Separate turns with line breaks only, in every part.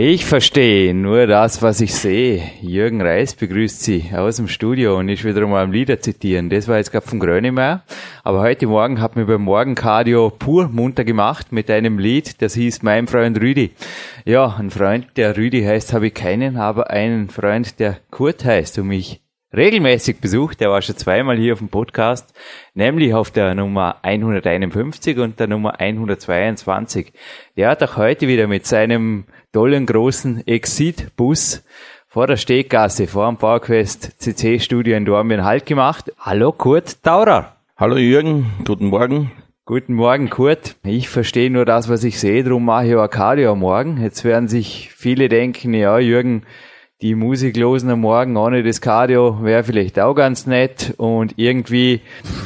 Ich verstehe nur das, was ich sehe. Jürgen Reis begrüßt Sie aus dem Studio und ich wieder mal Lieder zitieren. Das war jetzt gerade von Grönemeyer. Aber heute Morgen hat mir beim Morgencardio pur munter gemacht mit einem Lied, das hieß Mein Freund Rüdi. Ja, ein Freund, der Rüdi heißt, habe ich keinen, aber einen Freund, der Kurt heißt und mich regelmäßig besucht. Der war schon zweimal hier auf dem Podcast, nämlich auf der Nummer 151 und der Nummer 122. Der hat auch heute wieder mit seinem tollen großen Exit-Bus vor der Steggasse, vor dem PowerQuest CC Studio in Dormien Halt gemacht. Hallo Kurt Taurer.
Hallo Jürgen, guten Morgen.
Guten Morgen, Kurt. Ich verstehe nur das, was ich sehe, darum mache ich auch Cardio am Morgen. Jetzt werden sich viele denken, ja, Jürgen, die Musiklosen am Morgen ohne das Cardio wäre vielleicht auch ganz nett. Und irgendwie,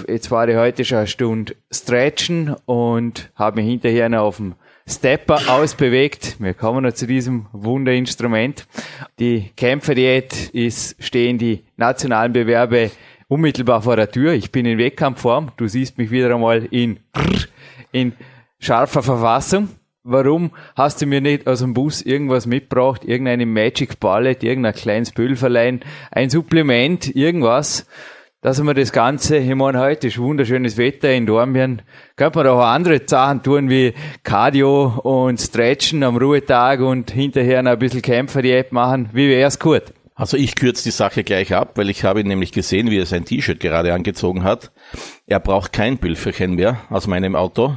jetzt war ich heute schon eine Stunde stretchen und habe mich hinterher noch auf dem Stepper ausbewegt. Wir kommen noch zu diesem Wunderinstrument. Die Kämpferdiät ist, stehen die nationalen Bewerbe unmittelbar vor der Tür. Ich bin in Wettkampfform. Du siehst mich wieder einmal in, in scharfer Verfassung. Warum hast du mir nicht aus dem Bus irgendwas mitgebracht? Irgendeine Magic Ballet, irgendein kleines Pülverlein, ein Supplement, irgendwas? Dass wir das Ganze, ich meine, heute ist wunderschönes Wetter in Dormien, könnte man auch andere Sachen tun wie Cardio und Stretchen am Ruhetag und hinterher noch ein bisschen Kämpfer die App machen. Wie wär's, Kurt?
Also ich kürze die Sache gleich ab, weil ich habe ihn nämlich gesehen, wie er sein T-Shirt gerade angezogen hat. Er braucht kein Pülferchen mehr aus meinem Auto.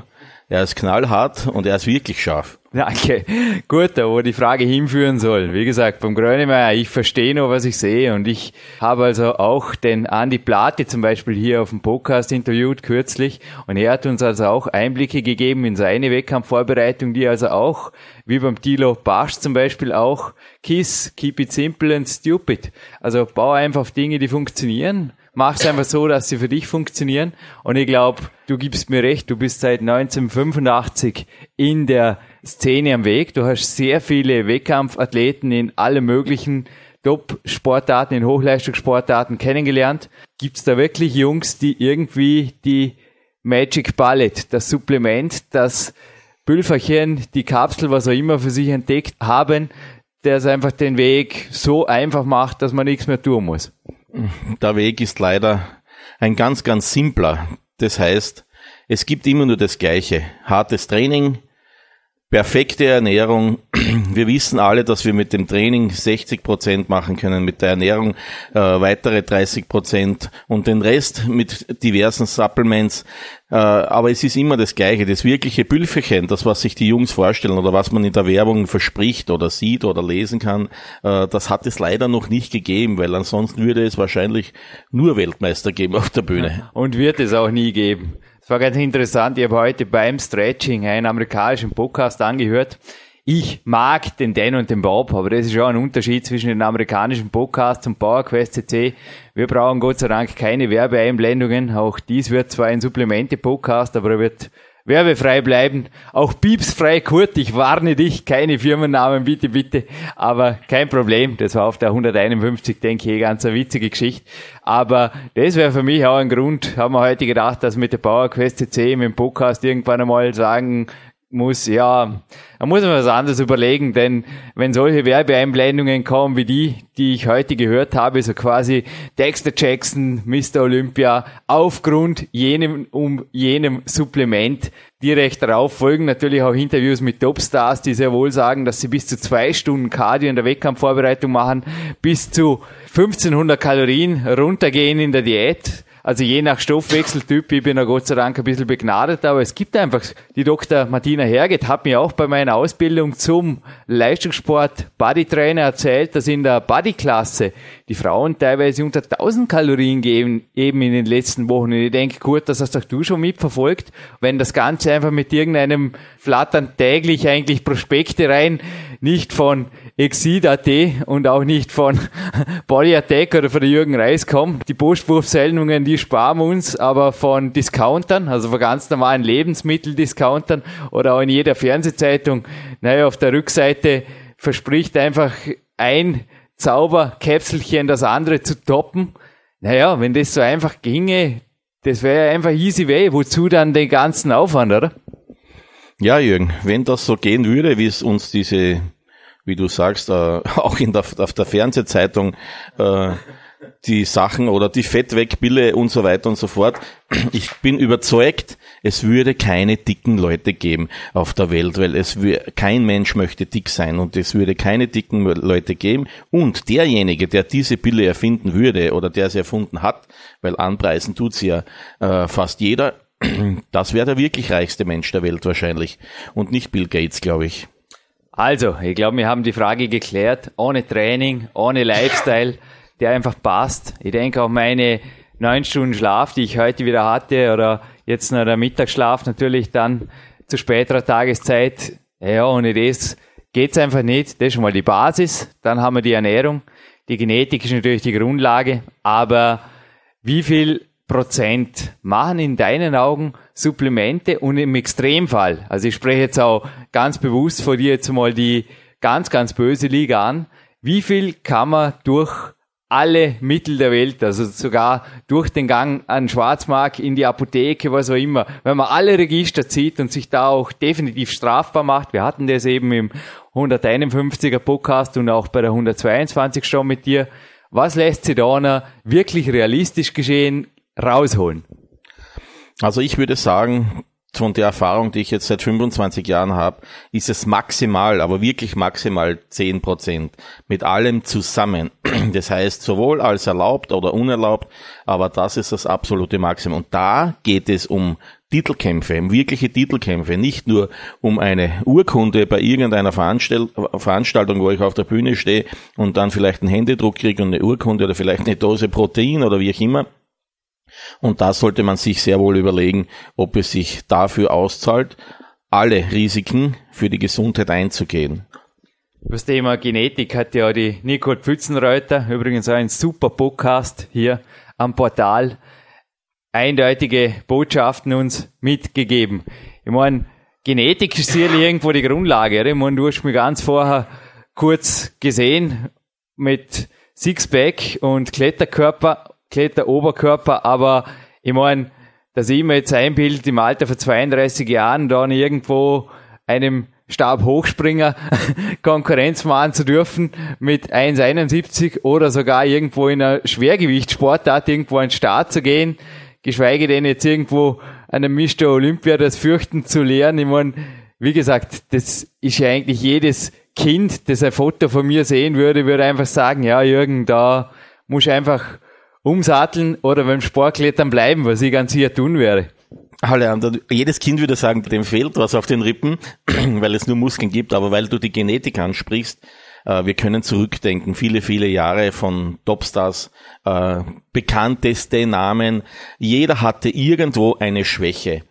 Er ist knallhart und er ist wirklich scharf.
Danke. Gut, da wo die Frage hinführen soll. Wie gesagt, beim Grönemeyer, ich verstehe nur, was ich sehe und ich habe also auch den Andi Plate zum Beispiel hier auf dem Podcast interviewt kürzlich und er hat uns also auch Einblicke gegeben in seine Wettkampfvorbereitung, die also auch, wie beim Tilo Barsch zum Beispiel auch, KISS, Keep it simple and stupid. Also bau einfach auf Dinge, die funktionieren mach es einfach so, dass sie für dich funktionieren. Und ich glaube, du gibst mir recht, du bist seit 1985 in der Szene am Weg. Du hast sehr viele Wettkampfathleten in alle möglichen Top-Sportarten, in Hochleistungssportarten kennengelernt. Gibt es da wirklich Jungs, die irgendwie die Magic Ballet, das Supplement, das Pülferchen, die Kapsel, was auch immer für sich entdeckt haben, der es einfach den Weg so einfach macht, dass man nichts mehr tun muss?
Der Weg ist leider ein ganz, ganz simpler. Das heißt, es gibt immer nur das Gleiche. Hartes Training, perfekte Ernährung. Wir wissen alle, dass wir mit dem Training 60 Prozent machen können, mit der Ernährung äh, weitere 30 Prozent und den Rest mit diversen Supplements. Äh, aber es ist immer das Gleiche. Das wirkliche Pülferchen, das, was sich die Jungs vorstellen oder was man in der Werbung verspricht oder sieht oder lesen kann, äh, das hat es leider noch nicht gegeben, weil ansonsten würde es wahrscheinlich nur Weltmeister geben auf der Bühne.
Und wird es auch nie geben. Es war ganz interessant, ich habe heute beim Stretching einen amerikanischen Podcast angehört. Ich mag den Dan und den Bob, aber das ist schon ein Unterschied zwischen den amerikanischen Podcasts und PowerQuest CC. Wir brauchen Gott sei Dank keine Werbeeinblendungen. Auch dies wird zwar ein Supplemente-Podcast, aber er wird werbefrei bleiben. Auch piepsfrei, Kurt, ich warne dich, keine Firmennamen, bitte, bitte. Aber kein Problem, das war auf der 151, denke ich, ganz eine witzige Geschichte. Aber das wäre für mich auch ein Grund, haben wir heute gedacht, dass mit der PowerQuest CC dem Podcast irgendwann einmal sagen muss, ja, da muss man was anderes überlegen, denn wenn solche Werbeeinblendungen kommen wie die, die ich heute gehört habe, so quasi Dexter Jackson, Mr. Olympia, aufgrund jenem, um jenem Supplement direkt darauf folgen natürlich auch Interviews mit Topstars, die sehr wohl sagen, dass sie bis zu zwei Stunden Cardio in der Wettkampfvorbereitung machen, bis zu 1500 Kalorien runtergehen in der Diät also je nach Stoffwechseltyp, ich bin ja Gott sei Dank ein bisschen begnadet, aber es gibt einfach, die Dr. Martina Herget hat mir auch bei meiner Ausbildung zum Leistungssport Bodytrainer erzählt, dass in der Bodyklasse die Frauen teilweise unter 1000 Kalorien geben, eben in den letzten Wochen. Und ich denke, Kurt, das hast doch du schon mitverfolgt, wenn das Ganze einfach mit irgendeinem flattern täglich eigentlich Prospekte rein, nicht von Exit.at und auch nicht von Body Attack oder von Jürgen Reis kommt. Die Postwurfsendungen, die sparen uns, aber von Discountern, also von ganz normalen Lebensmitteldiscountern oder auch in jeder Fernsehzeitung, naja, auf der Rückseite verspricht einfach ein Zauberkäpselchen das andere zu toppen. Naja, wenn das so einfach ginge, das wäre einfach easy way. Wozu dann den ganzen Aufwand, oder?
Ja, Jürgen, wenn das so gehen würde, wie es uns diese, wie du sagst, äh, auch in der, auf der Fernsehzeitung äh, die Sachen oder die Fettwegbille und so weiter und so fort. Ich bin überzeugt, es würde keine dicken Leute geben auf der Welt, weil es kein Mensch möchte dick sein und es würde keine dicken Leute geben. Und derjenige, der diese Pille erfinden würde oder der sie erfunden hat, weil anpreisen tut sie ja äh, fast jeder, das wäre der wirklich reichste Mensch der Welt wahrscheinlich und nicht Bill Gates, glaube ich.
Also, ich glaube, wir haben die Frage geklärt. Ohne Training, ohne Lifestyle der einfach passt. Ich denke auch meine neun Stunden Schlaf, die ich heute wieder hatte, oder jetzt noch der Mittagsschlaf natürlich dann zu späterer Tageszeit. Ja, ohne das geht's einfach nicht. Das ist schon mal die Basis. Dann haben wir die Ernährung. Die Genetik ist natürlich die Grundlage. Aber wie viel Prozent machen in deinen Augen Supplemente und im Extremfall, also ich spreche jetzt auch ganz bewusst vor dir jetzt mal die ganz, ganz böse Liga an, wie viel kann man durch alle Mittel der Welt, also sogar durch den Gang an Schwarzmarkt in die Apotheke, was auch immer. Wenn man alle Register zieht und sich da auch definitiv strafbar macht, wir hatten das eben im 151er Podcast und auch bei der 122 schon mit dir, was lässt sich da wirklich realistisch geschehen rausholen?
Also ich würde sagen, von der Erfahrung, die ich jetzt seit 25 Jahren habe, ist es maximal, aber wirklich maximal 10 Prozent mit allem zusammen. Das heißt, sowohl als erlaubt oder unerlaubt, aber das ist das absolute Maximum. Und da geht es um Titelkämpfe, um wirkliche Titelkämpfe, nicht nur um eine Urkunde bei irgendeiner Veranstaltung, wo ich auf der Bühne stehe und dann vielleicht einen Händedruck kriege und eine Urkunde oder vielleicht eine Dose Protein oder wie auch immer, und da sollte man sich sehr wohl überlegen, ob es sich dafür auszahlt, alle Risiken für die Gesundheit einzugehen.
Das Thema Genetik hat ja die Nicole Pfützenreuter, übrigens ein super Podcast hier am Portal, eindeutige Botschaften uns mitgegeben. Ich meine, Genetik ist sicherlich irgendwo die Grundlage. Ich meine, du hast mich ganz vorher kurz gesehen mit Sixpack und Kletterkörper Athlet, Oberkörper, aber ich meine, dass ich mir jetzt einbildet, im Alter von 32 Jahren dann irgendwo einem Stabhochspringer Konkurrenz machen zu dürfen mit 1,71 oder sogar irgendwo in einer Schwergewichtssportart irgendwo an den Start zu gehen, geschweige denn jetzt irgendwo einem Mr. Olympia das Fürchten zu lernen. Ich meine, wie gesagt, das ist ja eigentlich jedes Kind, das ein Foto von mir sehen würde, würde einfach sagen, ja Jürgen, da muss einfach umsatteln oder beim Sportklettern bleiben, was ich ganz hier tun werde.
Leander, jedes Kind würde sagen, dem fehlt was auf den Rippen, weil es nur Muskeln gibt, aber weil du die Genetik ansprichst, äh, wir können zurückdenken, viele, viele Jahre von Topstars, äh, bekannteste Namen, jeder hatte irgendwo eine Schwäche.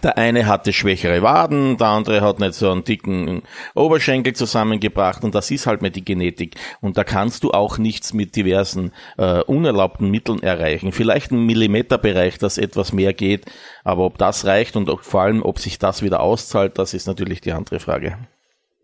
Der eine hatte schwächere Waden, der andere hat nicht so einen dicken Oberschenkel zusammengebracht und das ist halt mit die Genetik. Und da kannst du auch nichts mit diversen äh, unerlaubten Mitteln erreichen. Vielleicht ein Millimeterbereich, dass etwas mehr geht, aber ob das reicht und auch vor allem, ob sich das wieder auszahlt, das ist natürlich die andere Frage.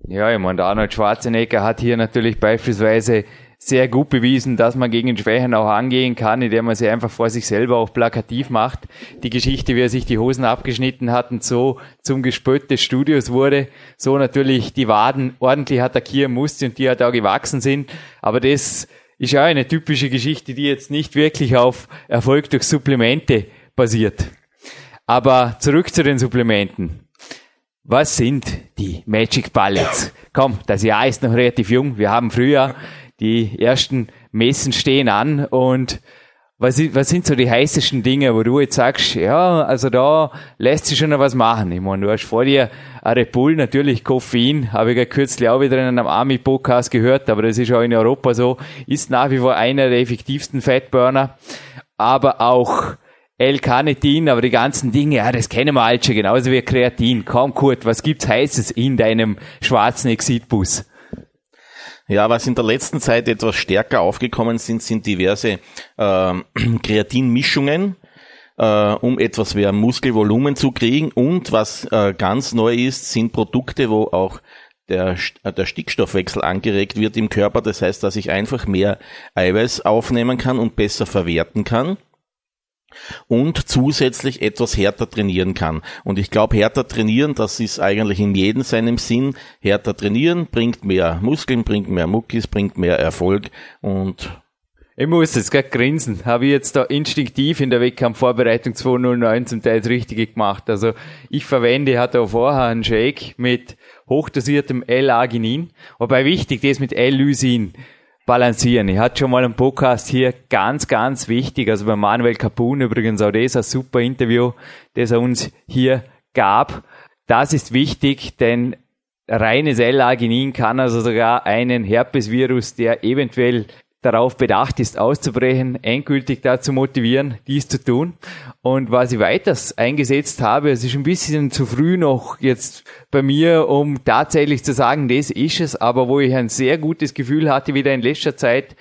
Ja, ich meine, der Arnold Schwarzenegger hat hier natürlich beispielsweise sehr gut bewiesen, dass man gegen Schwächen auch angehen kann, indem man sie einfach vor sich selber auch plakativ macht. Die Geschichte, wie er sich die Hosen abgeschnitten hat und so zum Gespött des Studios wurde, so natürlich die Waden ordentlich attackieren musste und die halt auch gewachsen sind. Aber das ist auch eine typische Geschichte, die jetzt nicht wirklich auf Erfolg durch Supplemente basiert. Aber zurück zu den Supplementen. Was sind die Magic Bullets? Komm, das Jahr ist noch relativ jung. Wir haben früher die ersten Messen stehen an und was, was sind so die heißesten Dinge, wo du jetzt sagst, ja, also da lässt sich schon noch was machen. Ich meine, du hast vor dir Red Bull, natürlich Koffein, habe ich ja kürzlich auch wieder in einem Army-Podcast gehört, aber das ist auch in Europa so, ist nach wie vor einer der effektivsten Fettburner, aber auch L-Carnitin, aber die ganzen Dinge, ja, das kennen wir halt schon, genauso wie Kreatin. Kaum Kurt, was gibt's Heißes in deinem schwarzen Exitbus?
Ja, was in der letzten Zeit etwas stärker aufgekommen sind, sind diverse äh, Kreatinmischungen, äh, um etwas mehr Muskelvolumen zu kriegen. Und was äh, ganz neu ist, sind Produkte, wo auch der, der Stickstoffwechsel angeregt wird im Körper. Das heißt, dass ich einfach mehr Eiweiß aufnehmen kann und besser verwerten kann und zusätzlich etwas härter trainieren kann. Und ich glaube, härter trainieren, das ist eigentlich in jedem seinem Sinn. Härter trainieren bringt mehr Muskeln, bringt mehr Muckis, bringt mehr Erfolg und
ich muss jetzt gerade grinsen. Habe ich jetzt da instinktiv in der Wettkampfvorbereitung 209 zum Teil das Richtige gemacht. Also ich verwende, hatte auch vorher einen Shake mit hochdosiertem L-Arginin. Wobei wichtig, das mit L-Lysin balancieren. Ich hatte schon mal einen Podcast hier, ganz, ganz wichtig. Also bei Manuel Capun übrigens auch das, ein super Interview, das er uns hier gab. Das ist wichtig, denn reines L-Arginin kann also sogar einen Herpesvirus, der eventuell darauf bedacht ist, auszubrechen, endgültig dazu motivieren, dies zu tun. Und was ich weiters eingesetzt habe, es ist ein bisschen zu früh noch jetzt bei mir, um tatsächlich zu sagen, das ist es, aber wo ich ein sehr gutes Gefühl hatte wieder in letzter Zeit,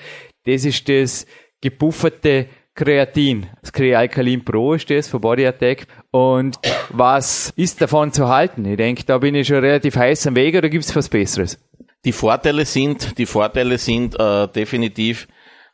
das ist das gepufferte Kreatin. Das Krealkalin Pro ist das von Body Attack. Und was ist davon zu halten? Ich denke, da bin ich schon relativ heiß am Weg oder gibt es was Besseres?
Die Vorteile sind, die Vorteile sind äh, definitiv,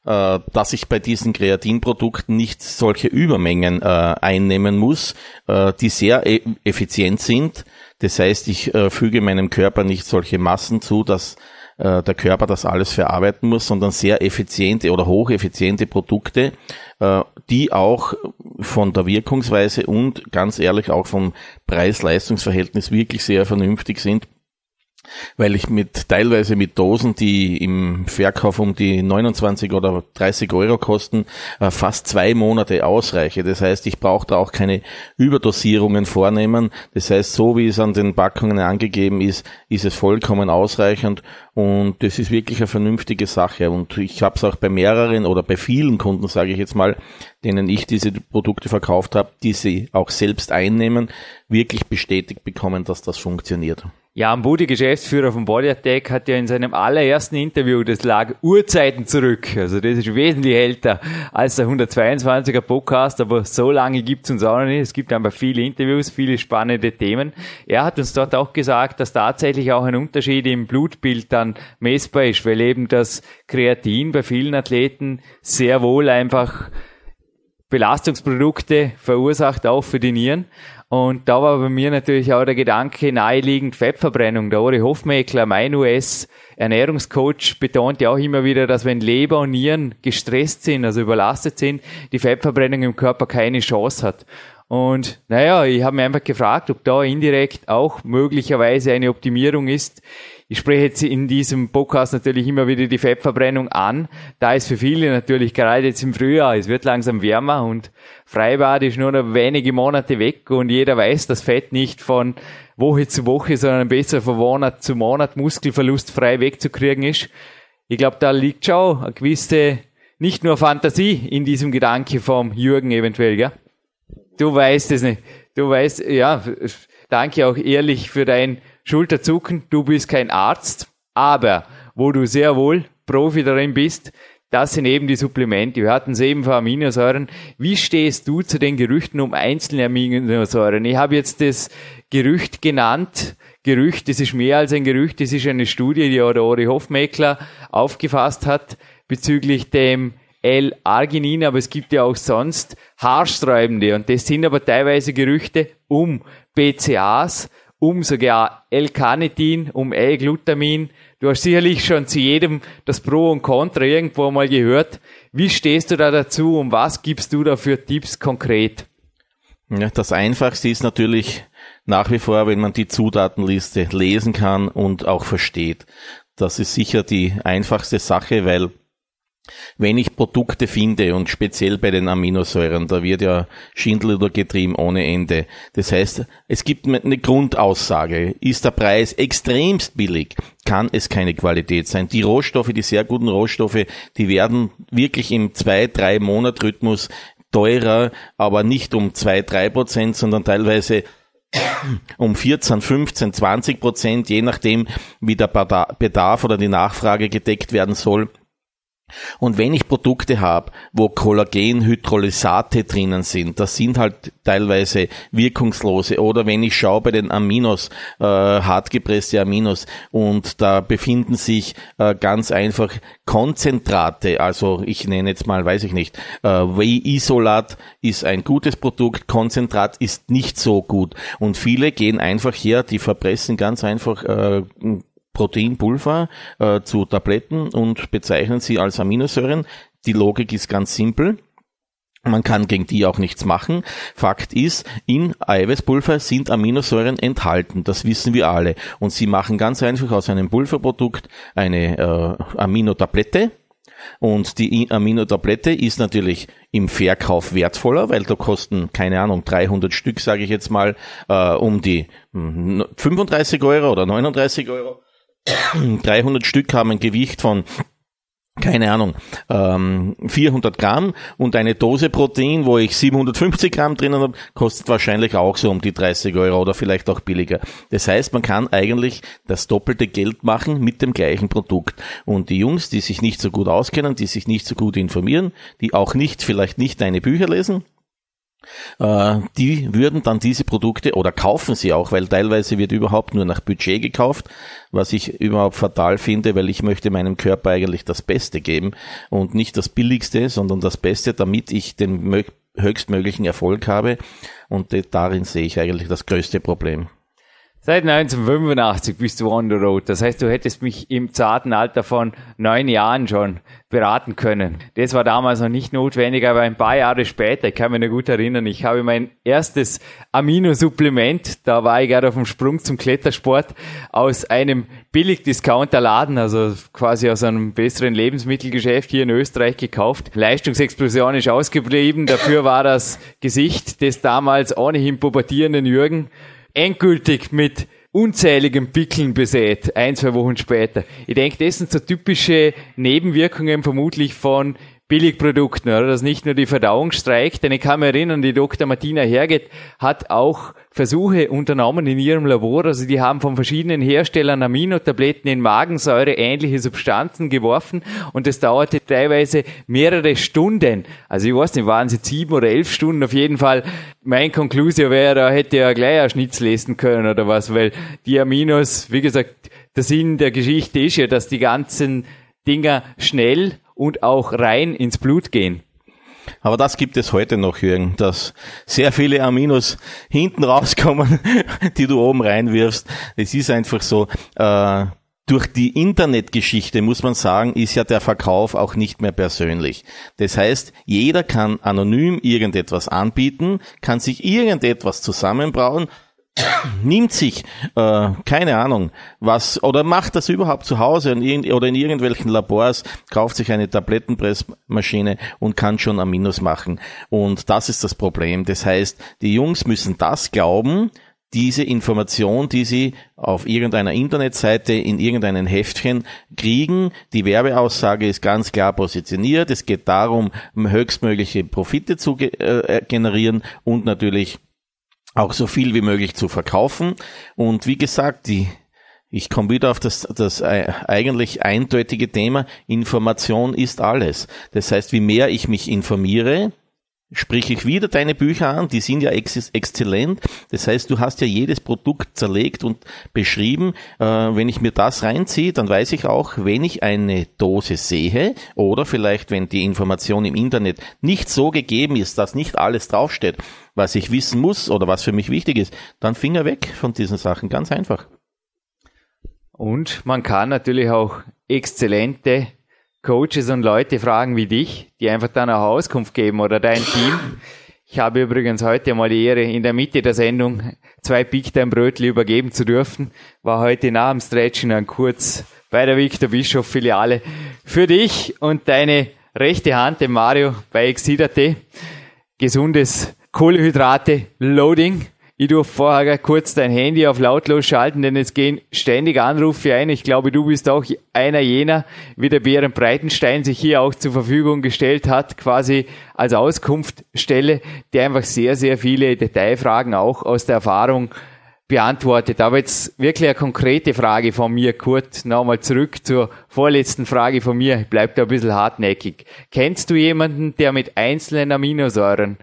äh, dass ich bei diesen Kreatinprodukten nicht solche Übermengen äh, einnehmen muss, äh, die sehr e effizient sind. Das heißt, ich äh, füge meinem Körper nicht solche Massen zu, dass äh, der Körper das alles verarbeiten muss, sondern sehr effiziente oder hocheffiziente Produkte, äh, die auch von der Wirkungsweise und ganz ehrlich auch vom Preis-Leistungs-Verhältnis wirklich sehr vernünftig sind weil ich mit teilweise mit Dosen, die im Verkauf um die 29 oder 30 Euro kosten, äh, fast zwei Monate ausreiche. Das heißt, ich brauche da auch keine Überdosierungen vornehmen. Das heißt, so wie es an den Packungen angegeben ist, ist es vollkommen ausreichend und das ist wirklich eine vernünftige Sache. Und ich habe es auch bei mehreren oder bei vielen Kunden, sage ich jetzt mal, denen ich diese Produkte verkauft habe, die sie auch selbst einnehmen, wirklich bestätigt bekommen, dass das funktioniert.
Ja, Ambudi, Geschäftsführer von Body Attack, hat ja in seinem allerersten Interview, das lag Urzeiten zurück, also das ist wesentlich älter als der 122er Podcast, aber so lange gibt's uns auch noch nicht. Es gibt einfach viele Interviews, viele spannende Themen. Er hat uns dort auch gesagt, dass tatsächlich auch ein Unterschied im Blutbild dann messbar ist, weil eben das Kreatin bei vielen Athleten sehr wohl einfach Belastungsprodukte verursacht, auch für die Nieren. Und da war bei mir natürlich auch der Gedanke naheliegend Fettverbrennung. Der Ori Hofmeckler, mein US-Ernährungscoach, betont ja auch immer wieder, dass wenn Leber und Nieren gestresst sind, also überlastet sind, die Fettverbrennung im Körper keine Chance hat. Und naja, ich habe mir einfach gefragt, ob da indirekt auch möglicherweise eine Optimierung ist, ich spreche jetzt in diesem Podcast natürlich immer wieder die Fettverbrennung an. Da ist für viele natürlich gerade jetzt im Frühjahr, es wird langsam wärmer und Freibad ist nur noch wenige Monate weg und jeder weiß, dass Fett nicht von Woche zu Woche, sondern besser von Monat zu Monat muskelverlustfrei wegzukriegen ist. Ich glaube, da liegt schon eine gewisse, nicht nur Fantasie in diesem Gedanke vom Jürgen eventuell, gell? Du weißt es nicht. Du weißt, ja, danke auch ehrlich für dein Schulterzucken, du bist kein Arzt, aber wo du sehr wohl Profi darin bist, das sind eben die Supplemente. Wir hatten es eben von Aminosäuren. Wie stehst du zu den Gerüchten um einzelne Aminosäuren? Ich habe jetzt das Gerücht genannt. Gerücht, das ist mehr als ein Gerücht, das ist eine Studie, die Ori Hofmeckler aufgefasst hat bezüglich dem L-Arginin, aber es gibt ja auch sonst haarsträubende und das sind aber teilweise Gerüchte um BCAs, um sogar L-Carnitin, um L-Glutamin. Du hast sicherlich schon zu jedem das Pro und Contra irgendwo mal gehört. Wie stehst du da dazu und was gibst du da für Tipps konkret?
Ja, das Einfachste ist natürlich nach wie vor, wenn man die Zutatenliste lesen kann und auch versteht. Das ist sicher die einfachste Sache, weil wenn ich Produkte finde und speziell bei den Aminosäuren, da wird ja Schindluder getrieben ohne Ende. Das heißt, es gibt eine Grundaussage. Ist der Preis extremst billig, kann es keine Qualität sein. Die Rohstoffe, die sehr guten Rohstoffe, die werden wirklich im zwei, drei Monat Rhythmus teurer, aber nicht um zwei, drei Prozent, sondern teilweise um 14, 15, 20 Prozent, je nachdem, wie der Bedarf oder die Nachfrage gedeckt werden soll. Und wenn ich Produkte habe, wo Kollagenhydrolysate drinnen sind, das sind halt teilweise wirkungslose. Oder wenn ich schaue bei den Aminos, äh, hartgepresste Aminos, und da befinden sich äh, ganz einfach Konzentrate. Also ich nenne jetzt mal, weiß ich nicht, äh, Whey-Isolat ist ein gutes Produkt, Konzentrat ist nicht so gut. Und viele gehen einfach her, die verpressen ganz einfach äh, Proteinpulver äh, zu Tabletten und bezeichnen sie als Aminosäuren. Die Logik ist ganz simpel. Man kann gegen die auch nichts machen. Fakt ist, in Eiweißpulver sind Aminosäuren enthalten. Das wissen wir alle. Und sie machen ganz einfach aus einem Pulverprodukt eine äh, Aminotablette. Und die Aminotablette ist natürlich im Verkauf wertvoller, weil da kosten, keine Ahnung, 300 Stück, sage ich jetzt mal, äh, um die 35 hm, Euro oder 39 Euro. 300 Stück haben ein Gewicht von keine Ahnung, ähm, 400 Gramm und eine Dose Protein, wo ich 750 Gramm drinnen habe, kostet wahrscheinlich auch so um die 30 Euro oder vielleicht auch billiger. Das heißt, man kann eigentlich das doppelte Geld machen mit dem gleichen Produkt. Und die Jungs, die sich nicht so gut auskennen, die sich nicht so gut informieren, die auch nicht, vielleicht nicht deine Bücher lesen, die würden dann diese Produkte oder kaufen sie auch, weil teilweise wird überhaupt nur nach Budget gekauft, was ich überhaupt fatal finde, weil ich möchte meinem Körper eigentlich das Beste geben und nicht das Billigste, sondern das Beste, damit ich den höchstmöglichen Erfolg habe. Und darin sehe ich eigentlich das größte Problem.
Seit 1985 bist du on the road. Das heißt, du hättest mich im zarten Alter von neun Jahren schon beraten können. Das war damals noch nicht notwendig, aber ein paar Jahre später, ich kann mich noch gut erinnern, ich habe mein erstes Aminosupplement, da war ich gerade auf dem Sprung zum Klettersport, aus einem Billig-Discounter-Laden, also quasi aus einem besseren Lebensmittelgeschäft hier in Österreich gekauft. Leistungsexplosion ist ausgeblieben, dafür war das Gesicht des damals ohnehin pubertierenden Jürgen endgültig mit unzähligen Pickeln besät, ein, zwei Wochen später. Ich denke, das sind so typische Nebenwirkungen vermutlich von Billigprodukten, oder? Dass nicht nur die Verdauung streikt, denn ich kann mich erinnern, die Dr. Martina Herget hat auch Versuche unternommen in ihrem Labor, also die haben von verschiedenen Herstellern Aminotabletten in Magensäure ähnliche Substanzen geworfen und das dauerte teilweise mehrere Stunden. Also ich weiß nicht, waren es sieben oder elf Stunden auf jeden Fall. Mein Konklusio wäre, da hätte er gleich ein Schnitz lesen können oder was, weil die Aminos, wie gesagt, der Sinn der Geschichte ist ja, dass die ganzen Dinger schnell und auch rein ins Blut gehen.
Aber das gibt es heute noch, Jürgen, dass sehr viele Aminos hinten rauskommen, die du oben reinwirfst. Es ist einfach so, äh, durch die Internetgeschichte muss man sagen, ist ja der Verkauf auch nicht mehr persönlich. Das heißt, jeder kann anonym irgendetwas anbieten, kann sich irgendetwas zusammenbrauen nimmt sich, äh, keine Ahnung, was, oder macht das überhaupt zu Hause in, oder in irgendwelchen Labors, kauft sich eine Tablettenpressmaschine und kann schon Aminos machen. Und das ist das Problem. Das heißt, die Jungs müssen das glauben, diese Information, die sie auf irgendeiner Internetseite in irgendeinem Heftchen kriegen. Die Werbeaussage ist ganz klar positioniert. Es geht darum, höchstmögliche Profite zu äh, generieren und natürlich auch so viel wie möglich zu verkaufen. Und wie gesagt, die, ich komme wieder auf das, das eigentlich eindeutige Thema, Information ist alles. Das heißt, wie mehr ich mich informiere, sprich ich wieder deine Bücher an, die sind ja ex exzellent. Das heißt, du hast ja jedes Produkt zerlegt und beschrieben. Äh, wenn ich mir das reinziehe, dann weiß ich auch, wenn ich eine Dose sehe oder vielleicht, wenn die Information im Internet nicht so gegeben ist, dass nicht alles draufsteht, was ich wissen muss oder was für mich wichtig ist, dann Finger weg von diesen Sachen. Ganz einfach.
Und man kann natürlich auch exzellente Coaches und Leute fragen wie dich, die einfach dann auch Auskunft geben oder dein Team. Ich habe übrigens heute mal die Ehre, in der Mitte der Sendung zwei Big Time Brötli übergeben zu dürfen. War heute nach dem Stretchen dann kurz bei der Victor Bischof Filiale für dich und deine rechte Hand, dem Mario bei Exidate. Gesundes Kohlehydrate Loading ich durfte vorher kurz dein Handy auf lautlos schalten, denn es gehen ständig Anrufe ein. Ich glaube, du bist auch einer jener, wie der Bären Breitenstein sich hier auch zur Verfügung gestellt hat, quasi als Auskunftstelle, der einfach sehr, sehr viele Detailfragen auch aus der Erfahrung beantwortet. Aber jetzt wirklich eine konkrete Frage von mir, Kurt, nochmal zurück zur vorletzten Frage von mir. Ich bleib da ein bisschen hartnäckig. Kennst du jemanden, der mit einzelnen Aminosäuren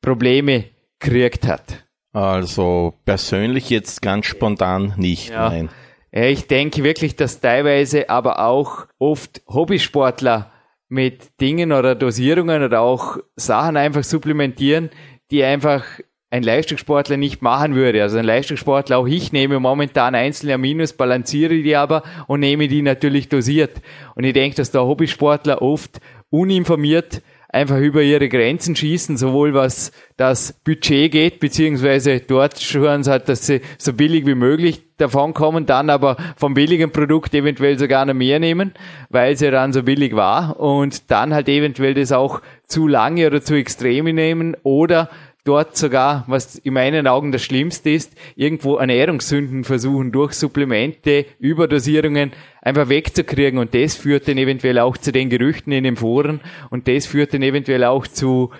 Probleme gekriegt hat?
Also persönlich jetzt ganz spontan nicht, ja. nein.
Ich denke wirklich, dass teilweise aber auch oft Hobbysportler mit Dingen oder Dosierungen oder auch Sachen einfach supplementieren, die einfach ein Leistungssportler nicht machen würde. Also ein Leistungssportler, auch ich nehme momentan einzelne Aminos, balanciere die aber und nehme die natürlich dosiert. Und ich denke, dass der Hobbysportler oft uninformiert einfach über ihre Grenzen schießen, sowohl was das Budget geht, beziehungsweise dort schauen sie halt, dass sie so billig wie möglich davon kommen, dann aber vom billigen Produkt eventuell sogar noch mehr nehmen, weil sie dann so billig war und dann halt eventuell das auch zu lange oder zu extreme nehmen oder dort sogar, was in meinen Augen das Schlimmste ist, irgendwo Ernährungssünden versuchen, durch Supplemente, Überdosierungen einfach wegzukriegen. Und das führt dann eventuell auch zu den Gerüchten in den Foren und das führt dann eventuell auch zu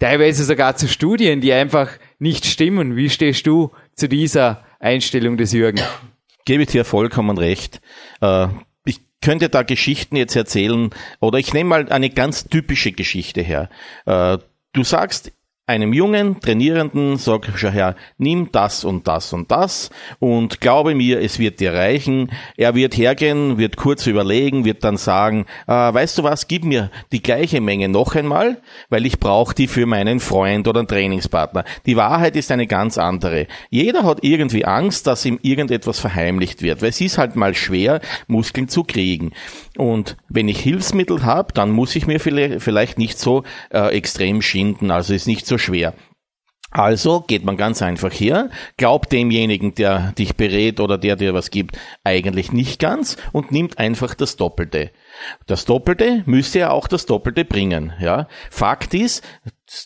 teilweise sogar zu Studien, die einfach nicht stimmen. Wie stehst du zu dieser Einstellung des Jürgen?
Gebe dir vollkommen recht. Äh, ich könnte da Geschichten jetzt erzählen oder ich nehme mal eine ganz typische Geschichte her. Äh, du sagst, einem jungen Trainierenden sag schau her, nimm das und das und das und glaube mir, es wird dir reichen. Er wird hergehen, wird kurz überlegen, wird dann sagen, äh, weißt du was, gib mir die gleiche Menge noch einmal, weil ich brauche die für meinen Freund oder Trainingspartner. Die Wahrheit ist eine ganz andere. Jeder hat irgendwie Angst, dass ihm irgendetwas verheimlicht wird, weil es ist halt mal schwer, Muskeln zu kriegen. Und wenn ich Hilfsmittel habe, dann muss ich mir vielleicht nicht so äh, extrem schinden, also ist nicht so schwer. Also geht man ganz einfach her, glaubt demjenigen, der dich berät oder der dir was gibt, eigentlich nicht ganz und nimmt einfach das Doppelte. Das Doppelte müsste ja auch das Doppelte bringen. Ja? Fakt ist,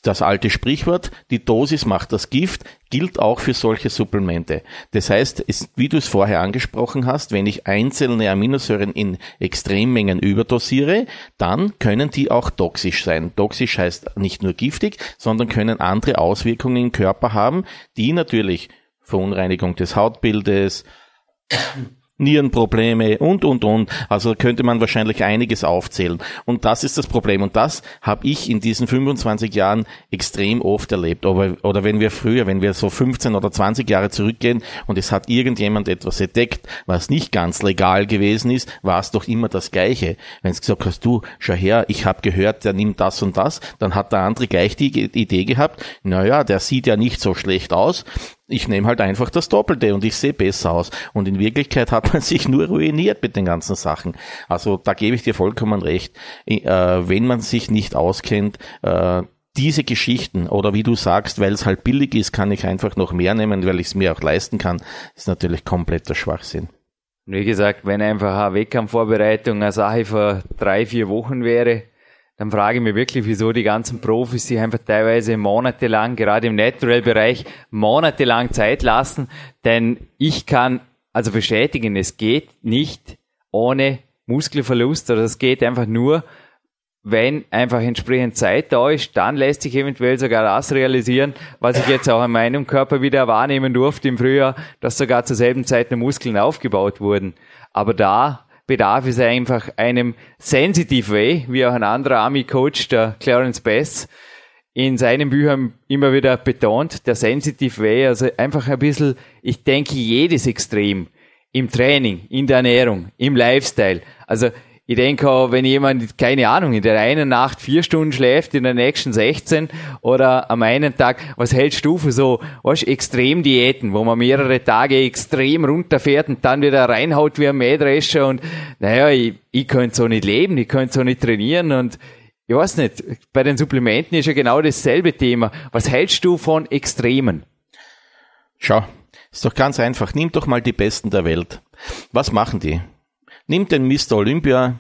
das alte Sprichwort, die Dosis macht das Gift, gilt auch für solche Supplemente. Das heißt, es, wie du es vorher angesprochen hast, wenn ich einzelne Aminosäuren in Extremmengen überdosiere, dann können die auch toxisch sein. Toxisch heißt nicht nur giftig, sondern können andere Auswirkungen im Körper haben, die natürlich Verunreinigung des Hautbildes, Nierenprobleme und, und, und. Also könnte man wahrscheinlich einiges aufzählen. Und das ist das Problem. Und das habe ich in diesen 25 Jahren extrem oft erlebt. Oder, oder wenn wir früher, wenn wir so 15 oder 20 Jahre zurückgehen und es hat irgendjemand etwas entdeckt, was nicht ganz legal gewesen ist, war es doch immer das Gleiche. Wenn es gesagt hast, du, schau her, ich habe gehört, der nimmt das und das, dann hat der andere gleich die Idee gehabt, naja, der sieht ja nicht so schlecht aus, ich nehme halt einfach das Doppelte und ich sehe besser aus. Und in Wirklichkeit hat man sich nur ruiniert mit den ganzen Sachen. Also da gebe ich dir vollkommen recht. Äh, wenn man sich nicht auskennt, äh, diese Geschichten oder wie du sagst, weil es halt billig ist, kann ich einfach noch mehr nehmen, weil ich es mir auch leisten kann, ist natürlich kompletter Schwachsinn.
Wie gesagt, wenn einfach eine Wettkampfvorbereitung eine Sache vor drei, vier Wochen wäre, dann frage ich mich wirklich, wieso die ganzen Profis sich einfach teilweise monatelang, gerade im Natural-Bereich, monatelang Zeit lassen. Denn ich kann also bestätigen, es geht nicht ohne Muskelverlust oder es geht einfach nur, wenn einfach entsprechend Zeit da ist, dann lässt sich eventuell sogar das realisieren, was ich jetzt auch in meinem Körper wieder wahrnehmen durfte im Frühjahr, dass sogar zur selben Zeit noch Muskeln aufgebaut wurden. Aber da bedarf es einfach einem Sensitive Way, wie auch ein anderer Army-Coach, der Clarence Bass, in seinen Büchern immer wieder betont, der Sensitive Way, also einfach ein bisschen, ich denke, jedes Extrem im Training, in der Ernährung, im Lifestyle. Also ich denke auch, wenn jemand, keine Ahnung, in der einen Nacht vier Stunden schläft, in der nächsten 16 oder am einen Tag, was hältst du für so, was Extremdiäten, wo man mehrere Tage extrem runterfährt und dann wieder reinhaut wie ein Mähdrescher und naja, ich, ich könnte so nicht leben, ich könnte so nicht trainieren und ich weiß nicht, bei den Supplementen ist ja genau dasselbe Thema. Was hältst du von Extremen?
Schau, ist doch ganz einfach. Nimm doch mal die Besten der Welt. Was machen die? Nimmt den Mr. Olympia,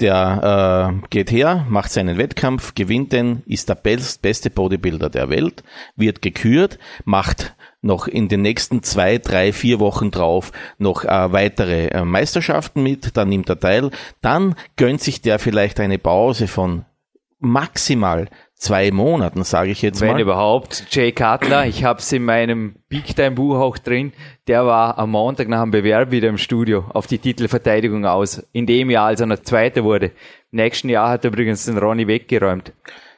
der äh, geht her, macht seinen Wettkampf, gewinnt den, ist der best, beste Bodybuilder der Welt, wird gekürt, macht noch in den nächsten zwei, drei, vier Wochen drauf noch äh, weitere äh, Meisterschaften mit, dann nimmt er teil, dann gönnt sich der vielleicht eine Pause von maximal zwei Monaten, sage ich jetzt
Wenn
mal.
überhaupt. Jay Cutler, ich habe es in meinem Big Time Buch auch drin, der war am Montag nach dem Bewerb wieder im Studio auf die Titelverteidigung aus. In dem Jahr, als er noch Zweiter wurde. Im nächsten Jahr hat er übrigens den Ronny weggeräumt.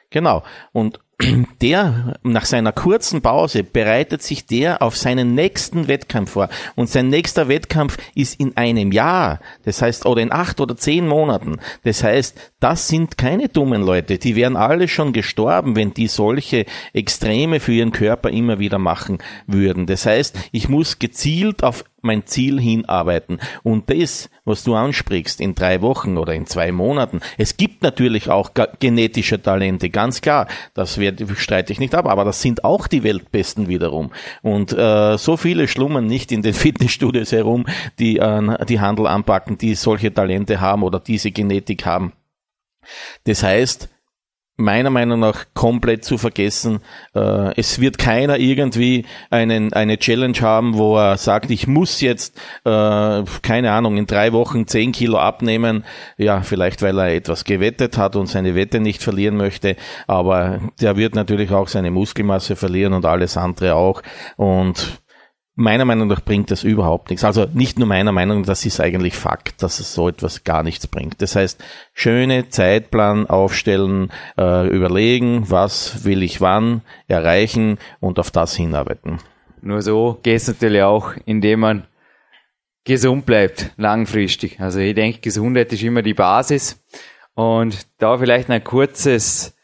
Genau. Und der, nach seiner kurzen Pause, bereitet sich der auf seinen nächsten Wettkampf vor. Und sein nächster Wettkampf ist in einem Jahr. Das heißt, oder in acht oder zehn Monaten. Das heißt, das sind keine dummen Leute. Die wären alle schon gestorben, wenn die solche Extreme für ihren Körper immer wieder machen würden. Das heißt, ich muss gezielt auf mein Ziel hinarbeiten. Und das, was du ansprichst, in drei Wochen oder in zwei Monaten, es gibt natürlich auch genetische Talente, ganz klar. Das streite ich nicht ab, aber das sind auch die Weltbesten wiederum. Und äh, so viele schlummern nicht in den Fitnessstudios herum, die äh, die Handel anpacken, die solche Talente haben oder diese Genetik haben. Das heißt, meiner Meinung nach komplett zu vergessen. Äh, es wird keiner irgendwie einen, eine Challenge haben, wo er sagt, ich muss jetzt, äh, keine Ahnung, in drei Wochen zehn Kilo abnehmen. Ja, vielleicht weil er etwas gewettet hat und seine Wette nicht verlieren möchte. Aber der wird natürlich auch seine Muskelmasse verlieren und alles andere auch. Und meiner Meinung nach bringt das überhaupt nichts. Also nicht nur meiner Meinung, das ist eigentlich Fakt, dass es so etwas gar nichts bringt. Das heißt, schöne Zeitplan aufstellen, äh, überlegen, was will ich wann erreichen und auf das hinarbeiten.
Nur so geht es natürlich auch, indem man gesund bleibt, langfristig. Also ich denke, Gesundheit ist immer die Basis. Und da vielleicht ein kurzes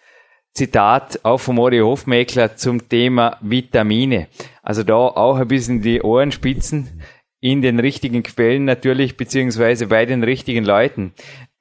Zitat auch vom Ori Hofmeckler zum Thema Vitamine. Also da auch ein bisschen die Ohren spitzen in den richtigen Quellen natürlich, beziehungsweise bei den richtigen Leuten.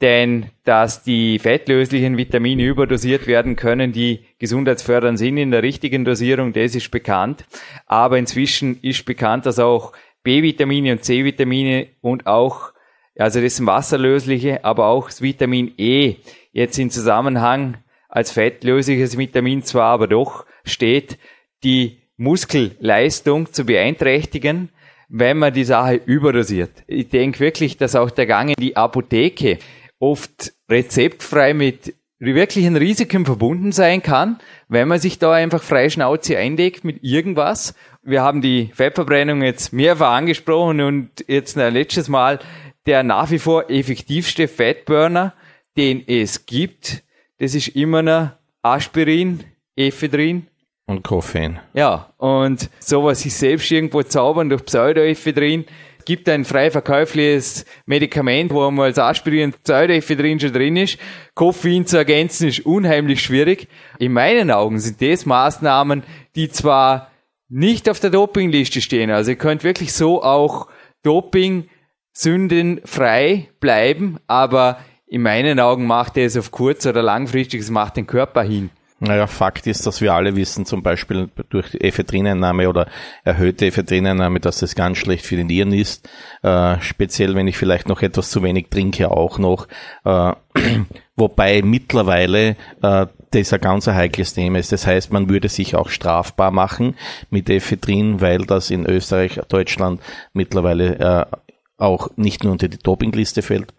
Denn dass die fettlöslichen Vitamine überdosiert werden können, die gesundheitsfördernd sind in der richtigen Dosierung, das ist bekannt. Aber inzwischen ist bekannt, dass auch B-Vitamine und C-Vitamine und auch, also das sind wasserlösliche, aber auch das Vitamin E jetzt in Zusammenhang als fettlösliches Vitamin zwar, aber doch steht, die Muskelleistung zu beeinträchtigen, wenn man die Sache überdosiert. Ich denke wirklich, dass auch der Gang in die Apotheke oft rezeptfrei mit wirklichen Risiken verbunden sein kann, wenn man sich da einfach frei Schnauze eindeckt mit irgendwas. Wir haben die Fettverbrennung jetzt mehrfach angesprochen und jetzt ein letztes Mal der nach wie vor effektivste Fettburner, den es gibt, das ist immer noch Aspirin, Ephedrin.
Und Koffein.
Ja, und sowas sich selbst irgendwo zaubern durch Pseudoephedrin. Gibt ein frei verkäufliches Medikament, wo einmal als Aspirin Pseudoephedrin schon drin ist. Koffein zu ergänzen ist unheimlich schwierig. In meinen Augen sind das Maßnahmen, die zwar nicht auf der Dopingliste stehen. Also ihr könnt wirklich so auch Doping sündenfrei bleiben, aber in meinen Augen macht er es auf kurz oder langfristig, es macht den Körper hin.
Naja, Fakt ist, dass wir alle wissen, zum Beispiel durch Ephedrineinnahme oder erhöhte Ephedrineinnahme, dass das ganz schlecht für die Nieren ist. Äh, speziell, wenn ich vielleicht noch etwas zu wenig trinke, auch noch. Äh, wobei mittlerweile äh, das ein ganz heikles Thema ist. Das heißt, man würde sich auch strafbar machen mit Ephedrin, weil das in Österreich, Deutschland mittlerweile äh, auch nicht nur unter die Dopingliste fällt,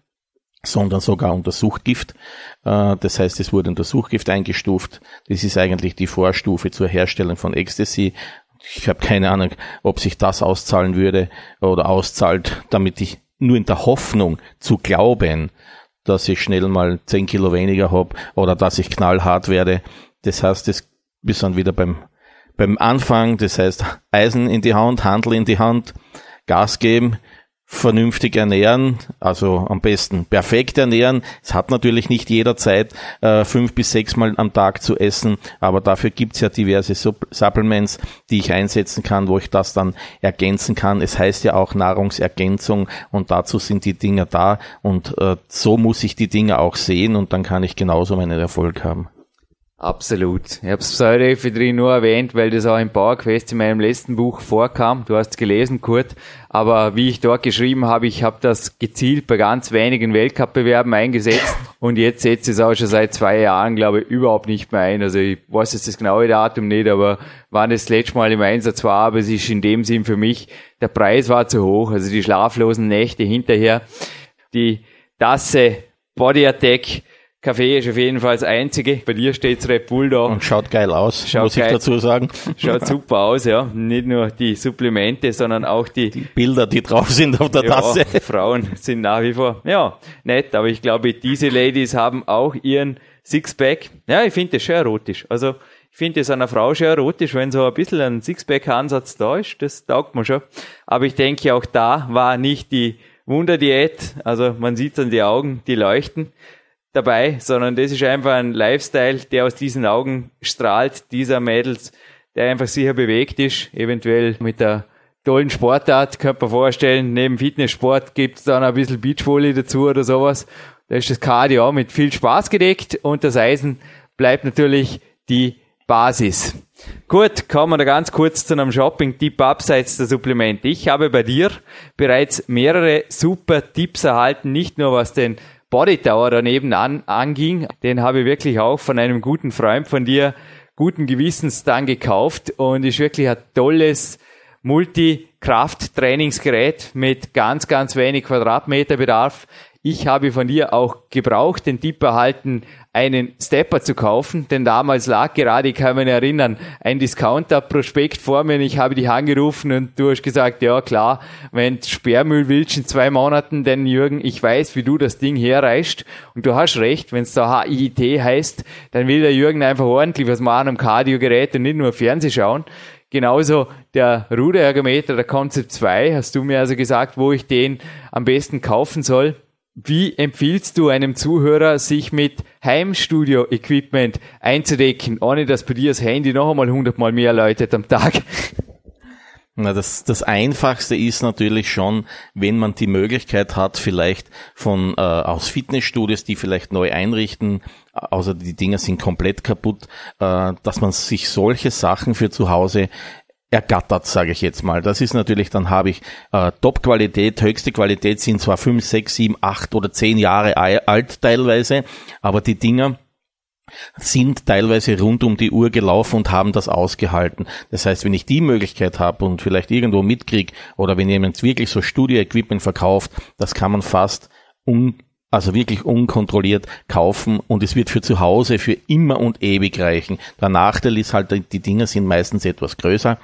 sondern sogar unter Suchtgift. Äh, das heißt, es wurde unter Suchtgift eingestuft. Das ist eigentlich die Vorstufe zur Herstellung von Ecstasy. Ich habe keine Ahnung, ob sich das auszahlen würde oder auszahlt, damit ich nur in der Hoffnung zu glauben, dass ich schnell mal 10 Kilo weniger habe oder dass ich knallhart werde. Das heißt, das, wir sind wieder beim, beim Anfang. Das heißt, Eisen in die Hand, Handel in die Hand, Gas geben vernünftig ernähren, also am besten perfekt ernähren. Es hat natürlich nicht jeder Zeit, äh, fünf bis sechs Mal am Tag zu essen, aber dafür gibt's ja diverse Supplements, die ich einsetzen kann, wo ich das dann ergänzen kann. Es heißt ja auch Nahrungsergänzung und dazu sind die Dinger da und äh, so muss ich die Dinge auch sehen und dann kann ich genauso meinen Erfolg haben.
Absolut. Ich habe Pseudoephedrin nur erwähnt, weil das auch im PowerQuest in meinem letzten Buch vorkam. Du hast es gelesen, Kurt. Aber wie ich dort geschrieben habe, ich habe das gezielt bei ganz wenigen Weltcup-Bewerben eingesetzt und jetzt setze ich es auch schon seit zwei Jahren, glaube ich, überhaupt nicht mehr ein. Also ich weiß jetzt das genaue Datum nicht, aber wann es das letzte Mal im Einsatz war, aber es ist in dem Sinn für mich, der Preis war zu hoch. Also die schlaflosen Nächte hinterher, die Tasse Body Attack Kaffee ist auf jeden Fall das einzige. Bei dir steht Red Bull da.
Und schaut geil aus,
Schaut
muss
geil.
ich dazu sagen.
Schaut super aus, ja. Nicht nur die Supplemente, sondern auch die,
Bilder, die drauf sind auf der
ja,
Tasse.
Frauen sind nach wie vor, ja, nett. Aber ich glaube, diese Ladies haben auch ihren Sixpack. Ja, ich finde das schon erotisch. Also, ich finde es einer Frau schon erotisch, wenn so ein bisschen ein Sixpack-Ansatz da ist. Das taugt mir schon. Aber ich denke, auch da war nicht die Wunderdiät. Also, man sieht an die Augen, die leuchten dabei, sondern das ist einfach ein Lifestyle, der aus diesen Augen strahlt, dieser Mädels, der einfach sicher bewegt ist, eventuell mit der tollen Sportart, könnte man vorstellen, neben Fitnesssport gibt es dann ein bisschen Beachvolley dazu oder sowas. Da ist das Cardio auch mit viel Spaß gedeckt und das Eisen bleibt natürlich die Basis. Gut, kommen wir da ganz kurz zu einem Shopping-Tipp abseits der Supplemente. Ich habe bei dir bereits mehrere super Tipps erhalten, nicht nur was den Body Tower daneben an, anging. Den habe ich wirklich auch von einem guten Freund von dir guten Gewissens dann gekauft und ist wirklich ein tolles Multi-Kraft-Trainingsgerät mit ganz, ganz wenig Quadratmeter Bedarf. Ich habe von dir auch gebraucht den Tipp erhalten, einen Stepper zu kaufen, denn damals lag gerade, ich kann mich erinnern, ein Discounter-Prospekt vor mir und ich habe dich angerufen und du hast gesagt, ja klar, wenn Sperrmüll willst in zwei Monaten, denn Jürgen, ich weiß, wie du das Ding herreichst und du hast recht, wenn es da HIIT heißt, dann will der Jürgen einfach ordentlich was machen am Kardiogerät und nicht nur Fernseh schauen. Genauso der Ruderergometer, der Concept 2, hast du mir also gesagt, wo ich den am besten kaufen soll. Wie empfiehlst du einem Zuhörer, sich mit Heimstudio-Equipment einzudecken, ohne dass bei dir das Handy noch einmal hundertmal mehr läutet am Tag?
Na, das, das Einfachste ist natürlich schon, wenn man die Möglichkeit hat, vielleicht von äh, aus Fitnessstudios, die vielleicht neu einrichten, außer die Dinger sind komplett kaputt, äh, dass man sich solche Sachen für zu Hause ergattert, sage ich jetzt mal. Das ist natürlich, dann habe ich äh, Top-Qualität, höchste Qualität sind zwar fünf, sechs, sieben, acht oder zehn Jahre alt teilweise, aber die Dinger sind teilweise rund um die Uhr gelaufen und haben das ausgehalten. Das heißt, wenn ich die Möglichkeit habe und vielleicht irgendwo mitkrieg oder wenn jemand wirklich so Studio-Equipment verkauft, das kann man fast un also wirklich unkontrolliert kaufen und es wird für zu Hause für immer und ewig reichen. Der Nachteil ist halt, die Dinger sind meistens etwas größer,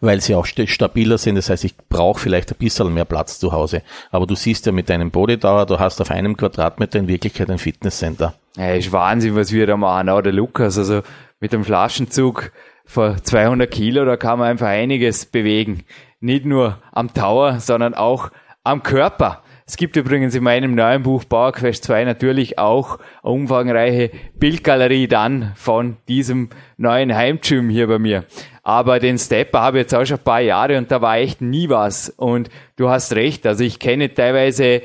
weil sie auch stabiler sind. Das heißt, ich brauche vielleicht ein bisschen mehr Platz zu Hause. Aber du siehst ja mit deinem Bodydauer, du hast auf einem Quadratmeter in Wirklichkeit ein Fitnesscenter.
Ja, ist Wahnsinn, was wir da machen. Auch der Lukas, also mit dem Flaschenzug vor 200 Kilo, da kann man einfach einiges bewegen. Nicht nur am Tower, sondern auch am Körper. Es gibt übrigens in meinem neuen Buch Powerquest 2 natürlich auch eine umfangreiche Bildgalerie dann von diesem neuen Heimgym hier bei mir. Aber den Stepper habe ich jetzt auch schon ein paar Jahre und da war echt nie was. Und du hast recht, also ich kenne teilweise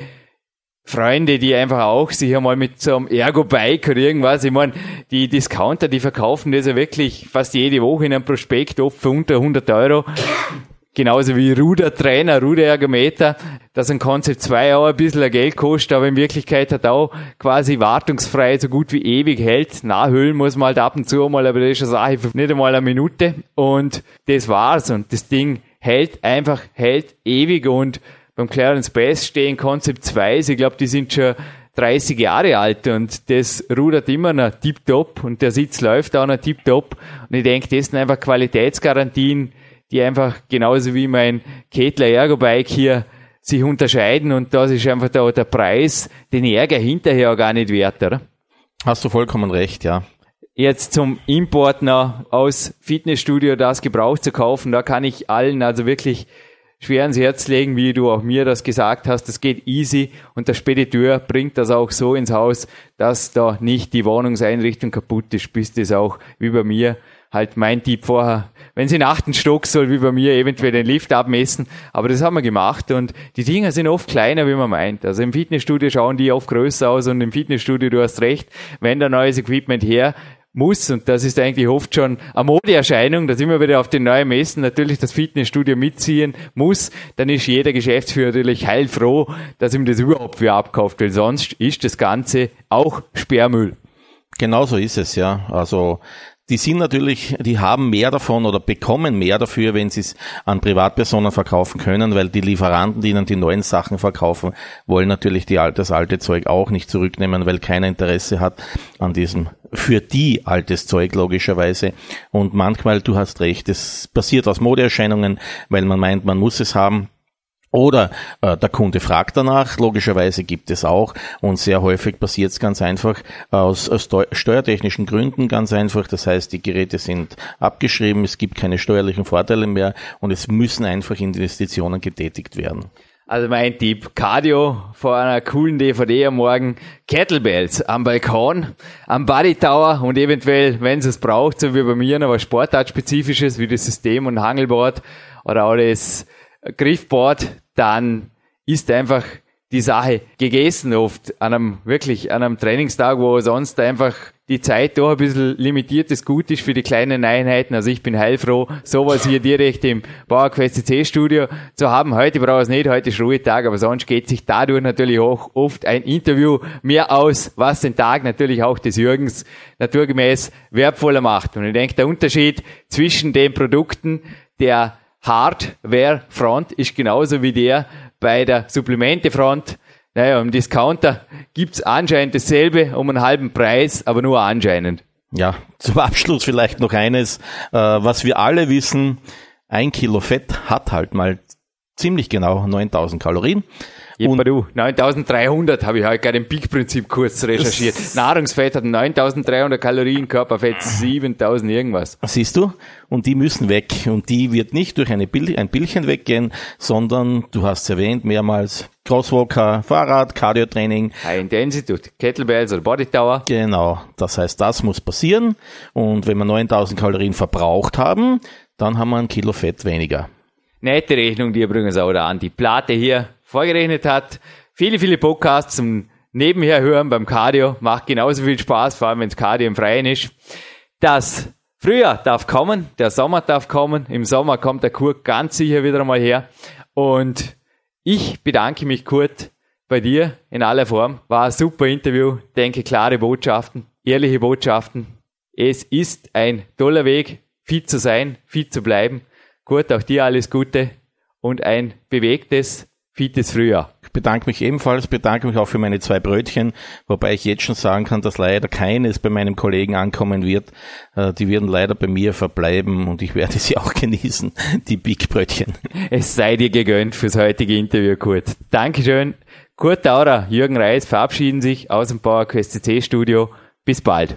Freunde, die einfach auch sich einmal mit so einem Ergo-Bike oder irgendwas, ich meine, die Discounter, die verkaufen das ja wirklich fast jede Woche in einem Prospekt, oft für unter 100 Euro. Genauso wie Rudertrainer, Ruderergometer, dass ein Concept 2 auch ein bisschen Geld kostet, aber in Wirklichkeit hat auch quasi wartungsfrei so gut wie ewig hält. Nachhüllen muss man halt ab und zu mal, aber das ist eine Sache für nicht einmal eine Minute. Und das war's. Und das Ding hält einfach, hält ewig und beim Clarence Bass stehen Concept 2, ich glaube, die sind schon 30 Jahre alt und das rudert immer noch tiptop und der Sitz läuft auch noch tiptop. Und ich denke, das sind einfach Qualitätsgarantien, die einfach genauso wie mein Kettler Ergo Bike hier sich unterscheiden und das ist einfach da der Preis, den Ärger hinterher auch gar nicht wert, oder?
Hast du vollkommen recht, ja.
Jetzt zum Import noch aus Fitnessstudio das gebraucht zu kaufen, da kann ich allen also wirklich schwer ans Herz legen, wie du auch mir das gesagt hast. Das geht easy und der Spediteur bringt das auch so ins Haus, dass da nicht die Wohnungseinrichtung kaputt ist, bis das auch wie bei mir halt mein Tipp vorher, wenn sie in achten Stock soll, wie bei mir, eventuell den Lift abmessen. Aber das haben wir gemacht und die Dinger sind oft kleiner, wie man meint. Also im Fitnessstudio schauen die oft größer aus und im Fitnessstudio, du hast recht, wenn da neues Equipment her muss, und das ist eigentlich oft schon eine Modeerscheinung, dass immer wieder auf den neuen Messen natürlich das Fitnessstudio mitziehen muss, dann ist jeder Geschäftsführer natürlich heilfroh, dass ihm das überhaupt wieder abkauft, weil sonst ist das Ganze auch Sperrmüll.
Genau so ist es, ja. Also die sind natürlich, die haben mehr davon oder bekommen mehr dafür, wenn sie es an Privatpersonen verkaufen können, weil die Lieferanten, die ihnen die neuen Sachen verkaufen, wollen natürlich die, das alte Zeug auch nicht zurücknehmen, weil keiner Interesse hat an diesem für die altes Zeug logischerweise. Und manchmal, du hast recht, es passiert aus Modeerscheinungen, weil man meint, man muss es haben. Oder äh, der Kunde fragt danach, logischerweise gibt es auch und sehr häufig passiert es ganz einfach aus, aus steuertechnischen Gründen ganz einfach. Das heißt, die Geräte sind abgeschrieben, es gibt keine steuerlichen Vorteile mehr und es müssen einfach Investitionen getätigt werden.
Also mein Tipp, Cardio vor einer coolen DVD am Morgen, Kettlebells am Balkon, am Body Tower und eventuell, wenn es braucht, so wie bei mir noch was Sportartspezifisches wie das System und Hangelboard oder das Griffboard, dann ist einfach die Sache gegessen oft an einem, wirklich an einem Trainingstag, wo sonst einfach die Zeit doch ein bisschen limitiertes Gut ist für die kleinen Einheiten. Also ich bin heilfroh, sowas hier direkt im PowerQuest CC Studio zu haben. Heute brauche ich es nicht, heute ist Ruhetag, aber sonst geht sich dadurch natürlich auch oft ein Interview mehr aus, was den Tag natürlich auch des Jürgens naturgemäß wertvoller macht. Und ich denke, der Unterschied zwischen den Produkten der Hardware-Front ist genauso wie der bei der Supplemente-Front. Naja, im Discounter gibt's anscheinend dasselbe um einen halben Preis, aber nur anscheinend.
Ja, zum Abschluss vielleicht noch eines, äh, was wir alle wissen, ein Kilo Fett hat halt mal ziemlich genau 9000 Kalorien.
Du, 9300 habe ich heute gerade im Peak-Prinzip kurz recherchiert. Nahrungsfett hat 9300 Kalorien, Körperfett 7000 irgendwas.
Siehst du? Und die müssen weg. Und die wird nicht durch eine Bild, ein Bildchen weggehen, sondern, du hast es erwähnt mehrmals, Crosswalker, Fahrrad, Cardio-Training.
High Intensity, Kettlebells oder Body Tower.
Genau. Das heißt, das muss passieren. Und wenn wir 9000 Kalorien verbraucht haben, dann haben wir ein Kilo Fett weniger.
Nette Rechnung, die übrigens auch da an die Platte hier vorgerechnet hat. Viele, viele Podcasts zum Nebenher hören beim Cardio. Macht genauso viel Spaß, vor allem wenn es Cardio im Freien ist. Das Frühjahr darf kommen, der Sommer darf kommen. Im Sommer kommt der Kurt ganz sicher wieder einmal her. Und ich bedanke mich, Kurt, bei dir in aller Form. War ein super Interview. Denke, klare Botschaften, ehrliche Botschaften. Es ist ein toller Weg, fit zu sein, fit zu bleiben. Kurt, auch dir alles Gute und ein bewegtes, fittes Frühjahr.
Ich bedanke mich ebenfalls, bedanke mich auch für meine zwei Brötchen, wobei ich jetzt schon sagen kann, dass leider keines bei meinem Kollegen ankommen wird. Äh, die werden leider bei mir verbleiben und ich werde sie auch genießen, die Big Brötchen.
Es sei dir gegönnt fürs heutige Interview, Kurt. Dankeschön. Kurt Daurer, Jürgen Reis verabschieden sich aus dem PowerQuest CC Studio. Bis bald.